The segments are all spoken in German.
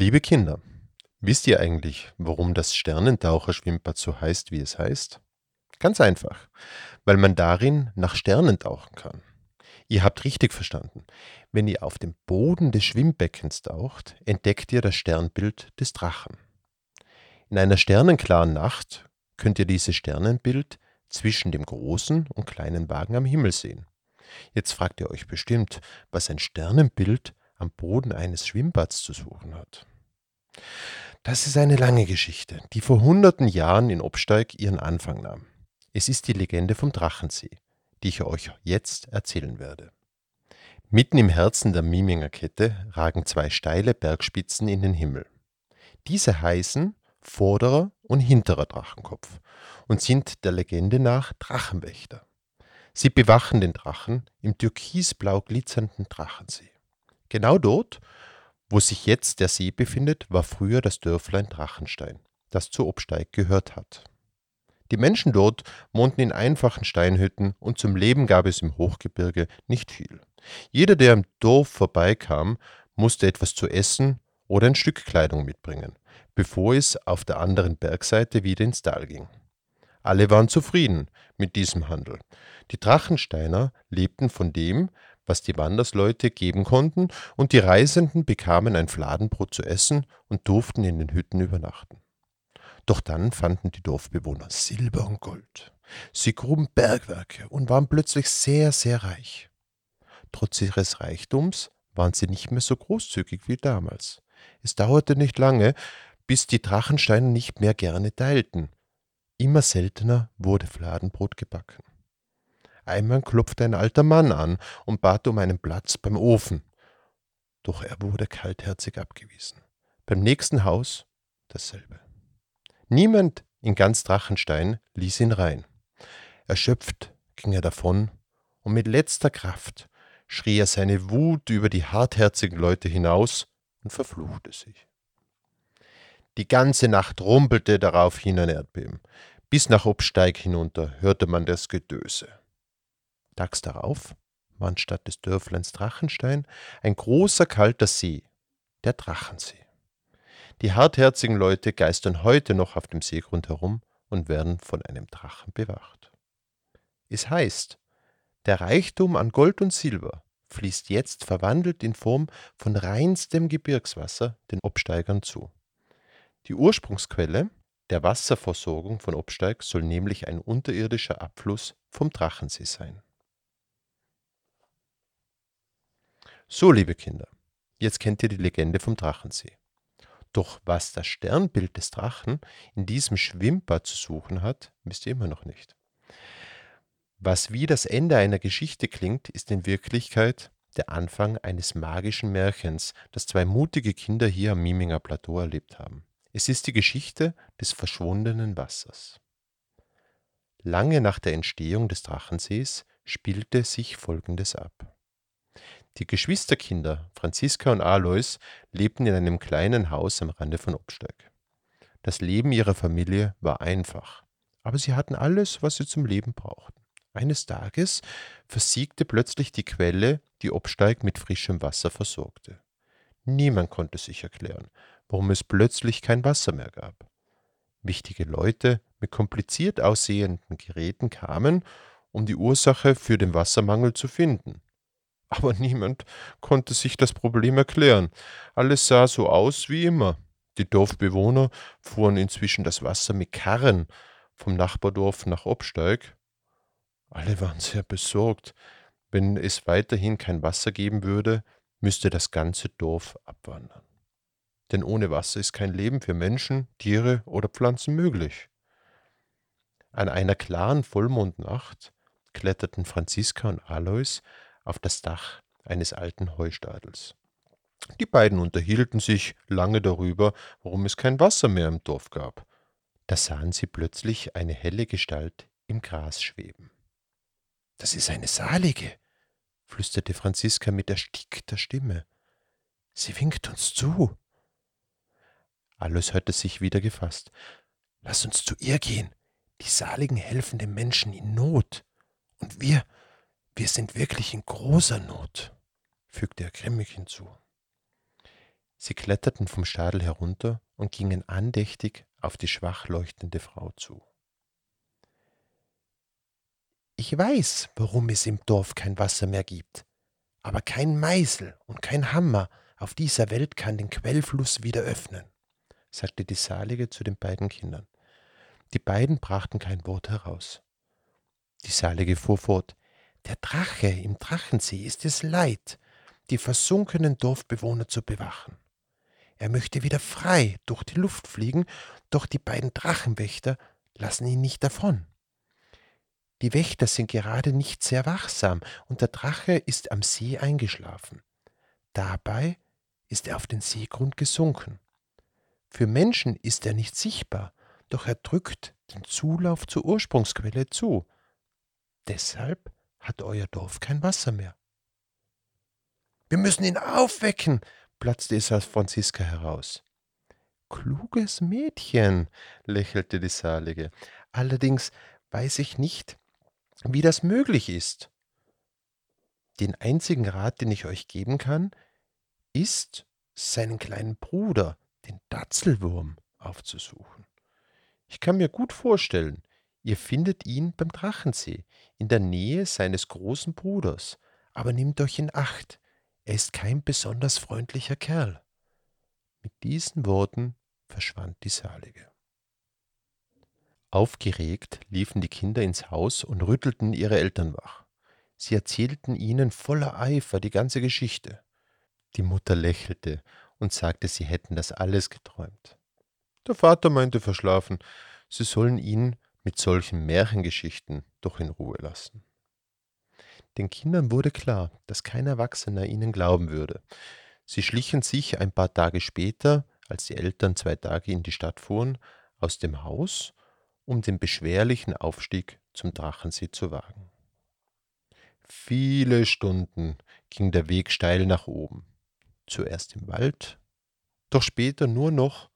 Liebe Kinder, wisst ihr eigentlich, warum das Sternentaucherschwimmbad so heißt, wie es heißt? Ganz einfach, weil man darin nach Sternen tauchen kann. Ihr habt richtig verstanden. Wenn ihr auf dem Boden des Schwimmbeckens taucht, entdeckt ihr das Sternbild des Drachen. In einer sternenklaren Nacht könnt ihr dieses Sternenbild zwischen dem großen und kleinen Wagen am Himmel sehen. Jetzt fragt ihr euch bestimmt, was ein Sternenbild am Boden eines Schwimmbads zu suchen hat. Das ist eine lange Geschichte, die vor hunderten Jahren in Obsteig ihren Anfang nahm. Es ist die Legende vom Drachensee, die ich euch jetzt erzählen werde. Mitten im Herzen der Miminger Kette ragen zwei steile Bergspitzen in den Himmel. Diese heißen vorderer und hinterer Drachenkopf und sind der Legende nach Drachenwächter. Sie bewachen den Drachen im türkisblau glitzernden Drachensee. Genau dort, wo sich jetzt der See befindet, war früher das Dörflein Drachenstein, das zu Obsteig gehört hat. Die Menschen dort wohnten in einfachen Steinhütten und zum Leben gab es im Hochgebirge nicht viel. Jeder, der im Dorf vorbeikam, musste etwas zu essen oder ein Stück Kleidung mitbringen, bevor es auf der anderen Bergseite wieder ins Tal ging. Alle waren zufrieden mit diesem Handel. Die Drachensteiner lebten von dem, was die Wandersleute geben konnten, und die Reisenden bekamen ein Fladenbrot zu essen und durften in den Hütten übernachten. Doch dann fanden die Dorfbewohner Silber und Gold. Sie gruben Bergwerke und waren plötzlich sehr, sehr reich. Trotz ihres Reichtums waren sie nicht mehr so großzügig wie damals. Es dauerte nicht lange, bis die Drachensteine nicht mehr gerne teilten. Immer seltener wurde Fladenbrot gebacken. Einmal klopfte ein alter Mann an und bat um einen Platz beim Ofen. Doch er wurde kaltherzig abgewiesen. Beim nächsten Haus dasselbe. Niemand in ganz Drachenstein ließ ihn rein. Erschöpft ging er davon und mit letzter Kraft schrie er seine Wut über die hartherzigen Leute hinaus und verfluchte sich. Die ganze Nacht rumpelte daraufhin ein Erdbeben. Bis nach Obsteig hinunter hörte man das Gedöse. Tags darauf war anstatt des Dörfleins Drachenstein ein großer kalter See, der Drachensee. Die hartherzigen Leute geistern heute noch auf dem Seegrund herum und werden von einem Drachen bewacht. Es heißt, der Reichtum an Gold und Silber fließt jetzt verwandelt in Form von reinstem Gebirgswasser den Obsteigern zu. Die Ursprungsquelle der Wasserversorgung von Obsteig soll nämlich ein unterirdischer Abfluss vom Drachensee sein. So, liebe Kinder, jetzt kennt ihr die Legende vom Drachensee. Doch was das Sternbild des Drachen in diesem Schwimmbad zu suchen hat, wisst ihr immer noch nicht. Was wie das Ende einer Geschichte klingt, ist in Wirklichkeit der Anfang eines magischen Märchens, das zwei mutige Kinder hier am Miminger Plateau erlebt haben. Es ist die Geschichte des verschwundenen Wassers. Lange nach der Entstehung des Drachensees spielte sich Folgendes ab. Die Geschwisterkinder Franziska und Alois lebten in einem kleinen Haus am Rande von Obsteig. Das Leben ihrer Familie war einfach, aber sie hatten alles, was sie zum Leben brauchten. Eines Tages versiegte plötzlich die Quelle, die Obsteig mit frischem Wasser versorgte. Niemand konnte sich erklären, warum es plötzlich kein Wasser mehr gab. Wichtige Leute mit kompliziert aussehenden Geräten kamen, um die Ursache für den Wassermangel zu finden. Aber niemand konnte sich das Problem erklären. Alles sah so aus wie immer. Die Dorfbewohner fuhren inzwischen das Wasser mit Karren vom Nachbardorf nach Obsteig. Alle waren sehr besorgt. Wenn es weiterhin kein Wasser geben würde, müsste das ganze Dorf abwandern. Denn ohne Wasser ist kein Leben für Menschen, Tiere oder Pflanzen möglich. An einer klaren Vollmondnacht kletterten Franziska und Alois auf das Dach eines alten Heustadels. Die beiden unterhielten sich lange darüber, warum es kein Wasser mehr im Dorf gab. Da sahen sie plötzlich eine helle Gestalt im Gras schweben. Das ist eine Salige, flüsterte Franziska mit erstickter Stimme. Sie winkt uns zu. Alois hatte sich wieder gefasst. Lass uns zu ihr gehen. Die Saligen helfen den Menschen in Not. Und wir, wir sind wirklich in großer Not, fügte er grimmig hinzu. Sie kletterten vom Stadel herunter und gingen andächtig auf die schwach leuchtende Frau zu. Ich weiß, warum es im Dorf kein Wasser mehr gibt, aber kein Meißel und kein Hammer auf dieser Welt kann den Quellfluss wieder öffnen, sagte die Salige zu den beiden Kindern. Die beiden brachten kein Wort heraus. Die Salige fuhr fort. Der Drache im Drachensee ist es leid, die versunkenen Dorfbewohner zu bewachen. Er möchte wieder frei durch die Luft fliegen, doch die beiden Drachenwächter lassen ihn nicht davon. Die Wächter sind gerade nicht sehr wachsam und der Drache ist am See eingeschlafen. Dabei ist er auf den Seegrund gesunken. Für Menschen ist er nicht sichtbar, doch er drückt den Zulauf zur Ursprungsquelle zu. Deshalb hat euer Dorf kein Wasser mehr. Wir müssen ihn aufwecken, platzte es aus Franziska heraus. Kluges Mädchen, lächelte die Salige. Allerdings weiß ich nicht, wie das möglich ist. Den einzigen Rat, den ich euch geben kann, ist, seinen kleinen Bruder, den Datzelwurm, aufzusuchen. Ich kann mir gut vorstellen, ihr findet ihn beim Drachensee, in der Nähe seines großen Bruders, aber nehmt euch in Acht, er ist kein besonders freundlicher Kerl. Mit diesen Worten verschwand die Salige. Aufgeregt liefen die Kinder ins Haus und rüttelten ihre Eltern wach. Sie erzählten ihnen voller Eifer die ganze Geschichte. Die Mutter lächelte und sagte, sie hätten das alles geträumt. Der Vater meinte verschlafen, sie sollen ihn mit solchen Märchengeschichten doch in Ruhe lassen. Den Kindern wurde klar, dass kein Erwachsener ihnen glauben würde. Sie schlichen sich ein paar Tage später, als die Eltern zwei Tage in die Stadt fuhren, aus dem Haus, um den beschwerlichen Aufstieg zum Drachensee zu wagen. Viele Stunden ging der Weg steil nach oben zuerst im Wald, doch später nur noch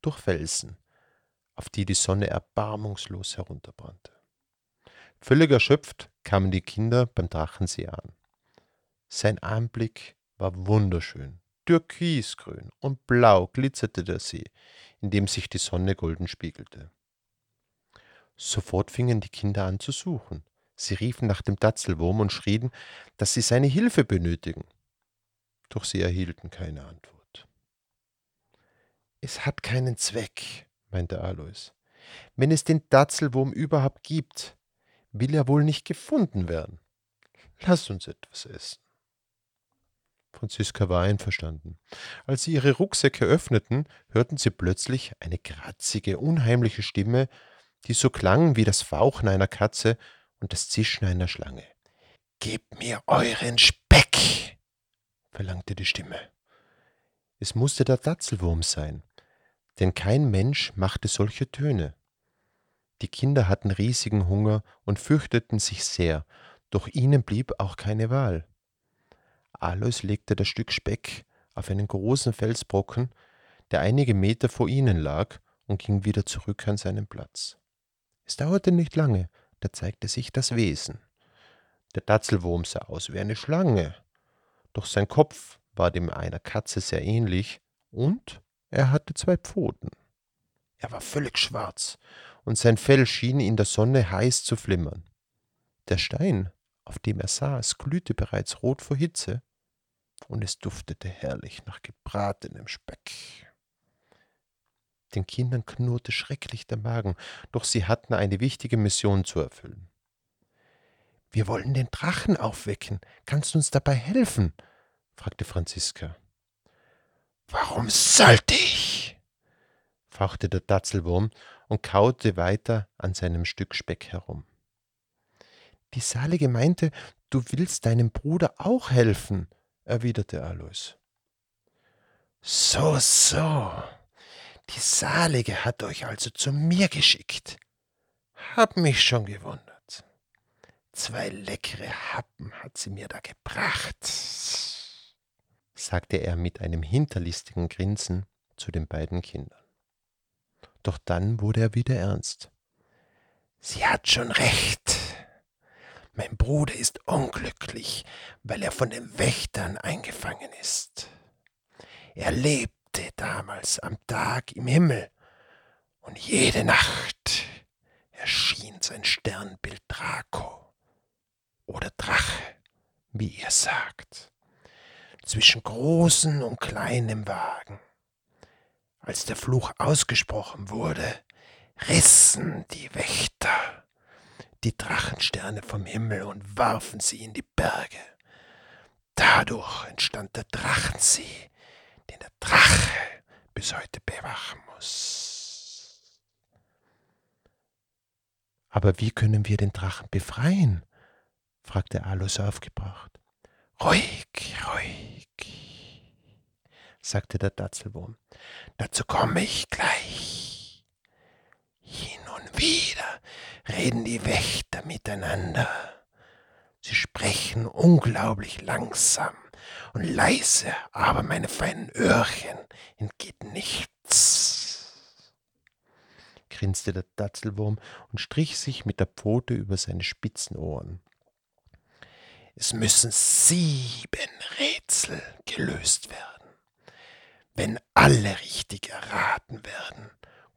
durch Felsen, auf die die Sonne erbarmungslos herunterbrannte. Völlig erschöpft kamen die Kinder beim Drachensee an. Sein Anblick war wunderschön. Türkisgrün und blau glitzerte der See, in dem sich die Sonne golden spiegelte. Sofort fingen die Kinder an zu suchen. Sie riefen nach dem Datzelwurm und schrien, dass sie seine Hilfe benötigen doch sie erhielten keine Antwort. Es hat keinen Zweck, meinte Alois. Wenn es den Datzelwurm überhaupt gibt, will er wohl nicht gefunden werden. Lass uns etwas essen. Franziska war einverstanden. Als sie ihre Rucksäcke öffneten, hörten sie plötzlich eine kratzige, unheimliche Stimme, die so klang wie das Fauchen einer Katze und das Zischen einer Schlange. Gebt mir euren Speck! verlangte die Stimme. Es musste der Datzelwurm sein, denn kein Mensch machte solche Töne. Die Kinder hatten riesigen Hunger und fürchteten sich sehr, doch ihnen blieb auch keine Wahl. Alois legte das Stück Speck auf einen großen Felsbrocken, der einige Meter vor ihnen lag, und ging wieder zurück an seinen Platz. Es dauerte nicht lange, da zeigte sich das Wesen. Der Datzelwurm sah aus wie eine Schlange, doch sein Kopf war dem einer Katze sehr ähnlich und er hatte zwei Pfoten. Er war völlig schwarz und sein Fell schien in der Sonne heiß zu flimmern. Der Stein, auf dem er saß, glühte bereits rot vor Hitze und es duftete herrlich nach gebratenem Speck. Den Kindern knurrte schrecklich der Magen, doch sie hatten eine wichtige Mission zu erfüllen. Wir wollen den Drachen aufwecken. Kannst du uns dabei helfen? fragte Franziska. Warum sollte ich? fauchte der Datzelwurm und kaute weiter an seinem Stück Speck herum. Die Salige meinte, du willst deinem Bruder auch helfen, erwiderte Alois. So, so. Die Salige hat euch also zu mir geschickt. Hab mich schon gewundert. Zwei leckere Happen hat sie mir da gebracht, sagte er mit einem hinterlistigen Grinsen zu den beiden Kindern. Doch dann wurde er wieder ernst. Sie hat schon recht. Mein Bruder ist unglücklich, weil er von den Wächtern eingefangen ist. Er lebte damals am Tag im Himmel und jede Nacht erschien sein Sternbild Draco oder Drache, wie ihr sagt, zwischen großen und kleinem Wagen. Als der Fluch ausgesprochen wurde, rissen die Wächter die Drachensterne vom Himmel und warfen sie in die Berge. Dadurch entstand der Drachensee, den der Drache bis heute bewachen muss. Aber wie können wir den Drachen befreien? fragte Alus aufgebracht. Ruhig, ruhig, sagte der Datzelwurm. Dazu komme ich gleich. Hin und wieder reden die Wächter miteinander. Sie sprechen unglaublich langsam und leise, aber meine feinen Öhrchen entgeht nichts. grinste der Datzelwurm und strich sich mit der Pfote über seine spitzen Ohren. Es müssen sieben Rätsel gelöst werden. Wenn alle richtig erraten werden,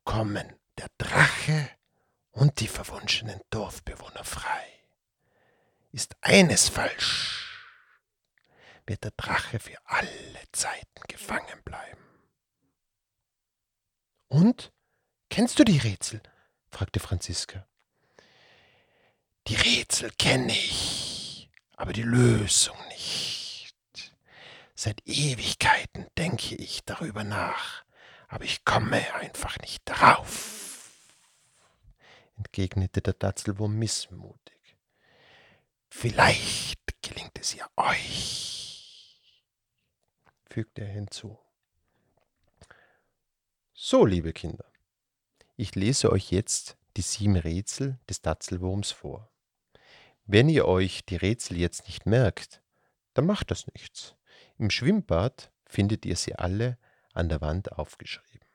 kommen der Drache und die verwunschenen Dorfbewohner frei. Ist eines falsch, wird der Drache für alle Zeiten gefangen bleiben. Und? Kennst du die Rätsel? fragte Franziska. Die Rätsel kenne ich, aber die Lösung nicht. Seit Ewigkeiten denke ich darüber nach, aber ich komme einfach nicht drauf, entgegnete der Datzelwurm missmutig. Vielleicht gelingt es ja euch, fügte er hinzu. So, liebe Kinder, ich lese euch jetzt die sieben Rätsel des Datzelwurms vor. Wenn ihr euch die Rätsel jetzt nicht merkt, dann macht das nichts. Im Schwimmbad findet ihr sie alle an der Wand aufgeschrieben.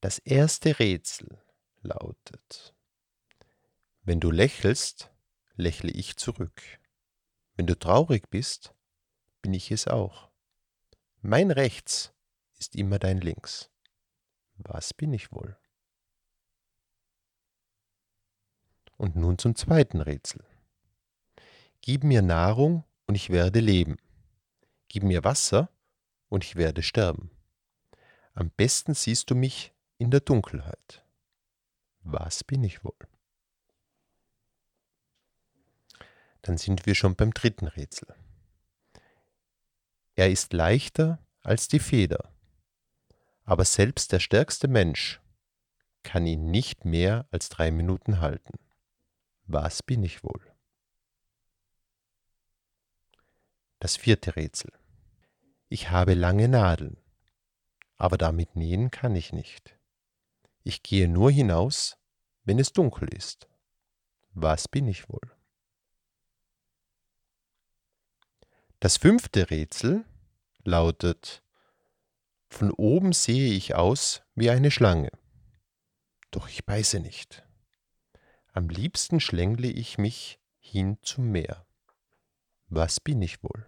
Das erste Rätsel lautet, wenn du lächelst, lächle ich zurück. Wenn du traurig bist, bin ich es auch. Mein Rechts ist immer dein Links. Was bin ich wohl? Und nun zum zweiten Rätsel. Gib mir Nahrung und ich werde leben. Gib mir Wasser und ich werde sterben. Am besten siehst du mich in der Dunkelheit. Was bin ich wohl? Dann sind wir schon beim dritten Rätsel. Er ist leichter als die Feder, aber selbst der stärkste Mensch kann ihn nicht mehr als drei Minuten halten. Was bin ich wohl? Das vierte Rätsel. Ich habe lange Nadeln, aber damit nähen kann ich nicht. Ich gehe nur hinaus, wenn es dunkel ist. Was bin ich wohl? Das fünfte Rätsel lautet, von oben sehe ich aus wie eine Schlange, doch ich beiße nicht. Am liebsten schlängle ich mich hin zum Meer. Was bin ich wohl?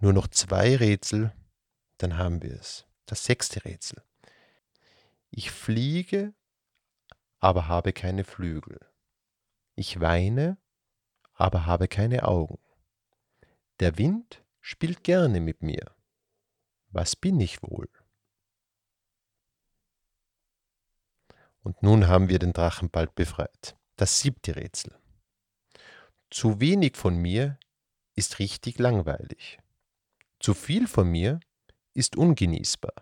Nur noch zwei Rätsel, dann haben wir es. Das sechste Rätsel. Ich fliege, aber habe keine Flügel. Ich weine, aber habe keine Augen. Der Wind spielt gerne mit mir. Was bin ich wohl? Und nun haben wir den Drachen bald befreit. Das siebte Rätsel. Zu wenig von mir ist richtig langweilig. Zu viel von mir ist ungenießbar.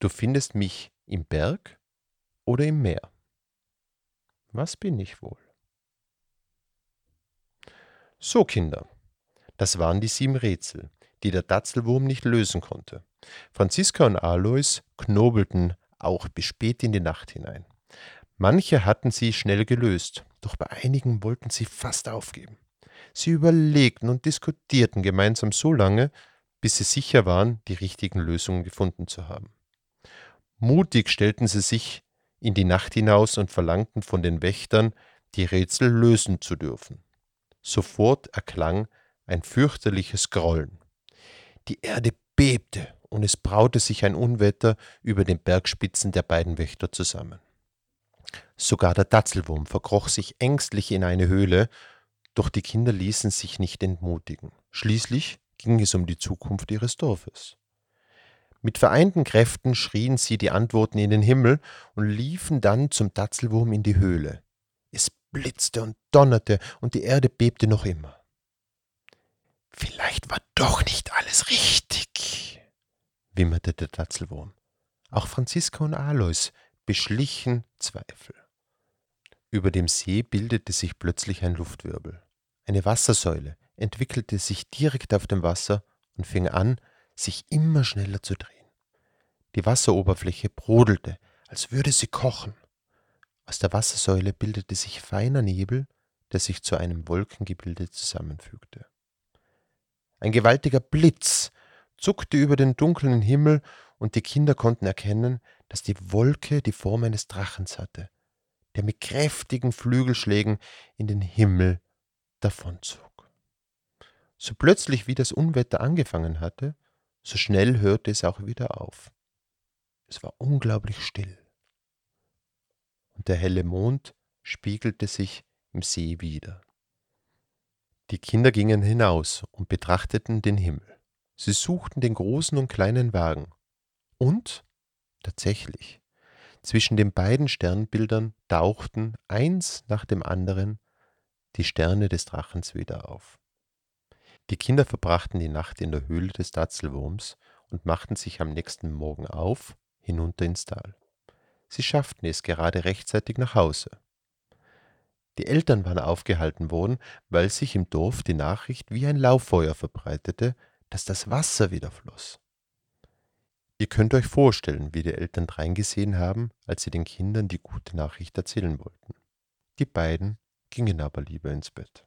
Du findest mich im Berg oder im Meer. Was bin ich wohl? So, Kinder, das waren die sieben Rätsel, die der Datzelwurm nicht lösen konnte. Franziska und Alois knobelten auch bis spät in die Nacht hinein. Manche hatten sie schnell gelöst, doch bei einigen wollten sie fast aufgeben. Sie überlegten und diskutierten gemeinsam so lange, bis sie sicher waren, die richtigen Lösungen gefunden zu haben. Mutig stellten sie sich in die Nacht hinaus und verlangten von den Wächtern, die Rätsel lösen zu dürfen. Sofort erklang ein fürchterliches Grollen. Die Erde bebte und es braute sich ein Unwetter über den Bergspitzen der beiden Wächter zusammen. Sogar der Datzelwurm verkroch sich ängstlich in eine Höhle, doch die Kinder ließen sich nicht entmutigen. Schließlich ging es um die Zukunft ihres Dorfes. Mit vereinten Kräften schrien sie die Antworten in den Himmel und liefen dann zum Datzelwurm in die Höhle. Es blitzte und donnerte und die Erde bebte noch immer. Vielleicht war doch nicht alles richtig, wimmerte der Datzelwurm. Auch Franziska und Alois beschlichen Zweifel. Über dem See bildete sich plötzlich ein Luftwirbel. Eine Wassersäule entwickelte sich direkt auf dem Wasser und fing an, sich immer schneller zu drehen. Die Wasseroberfläche brodelte, als würde sie kochen. Aus der Wassersäule bildete sich feiner Nebel, der sich zu einem Wolkengebilde zusammenfügte. Ein gewaltiger Blitz zuckte über den dunklen Himmel, und die Kinder konnten erkennen, dass die Wolke die Form eines Drachens hatte, der mit kräftigen Flügelschlägen in den Himmel davonzog. So plötzlich wie das Unwetter angefangen hatte, so schnell hörte es auch wieder auf. Es war unglaublich still. Und der helle Mond spiegelte sich im See wieder. Die Kinder gingen hinaus und betrachteten den Himmel. Sie suchten den großen und kleinen Wagen. Und tatsächlich, zwischen den beiden Sternbildern tauchten eins nach dem anderen die Sterne des Drachens wieder auf. Die Kinder verbrachten die Nacht in der Höhle des Datzelwurms und machten sich am nächsten Morgen auf, hinunter ins Tal. Sie schafften es gerade rechtzeitig nach Hause. Die Eltern waren aufgehalten worden, weil sich im Dorf die Nachricht wie ein Lauffeuer verbreitete, dass das Wasser wieder floss. Ihr könnt euch vorstellen, wie die Eltern dreingesehen haben, als sie den Kindern die gute Nachricht erzählen wollten. Die beiden gingen aber lieber ins Bett.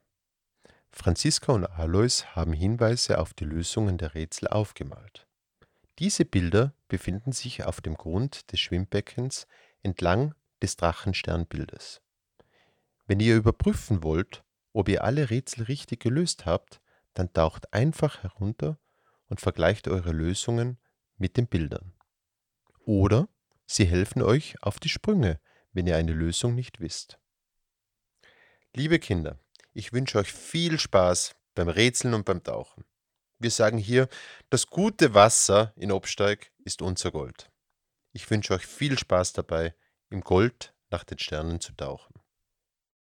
Franziska und Alois haben Hinweise auf die Lösungen der Rätsel aufgemalt. Diese Bilder befinden sich auf dem Grund des Schwimmbeckens entlang des Drachensternbildes. Wenn ihr überprüfen wollt, ob ihr alle Rätsel richtig gelöst habt, dann taucht einfach herunter und vergleicht eure Lösungen mit den Bildern. Oder sie helfen euch auf die Sprünge, wenn ihr eine Lösung nicht wisst. Liebe Kinder, ich wünsche euch viel Spaß beim Rätseln und beim Tauchen. Wir sagen hier, das gute Wasser in Obsteig ist unser Gold. Ich wünsche euch viel Spaß dabei, im Gold nach den Sternen zu tauchen.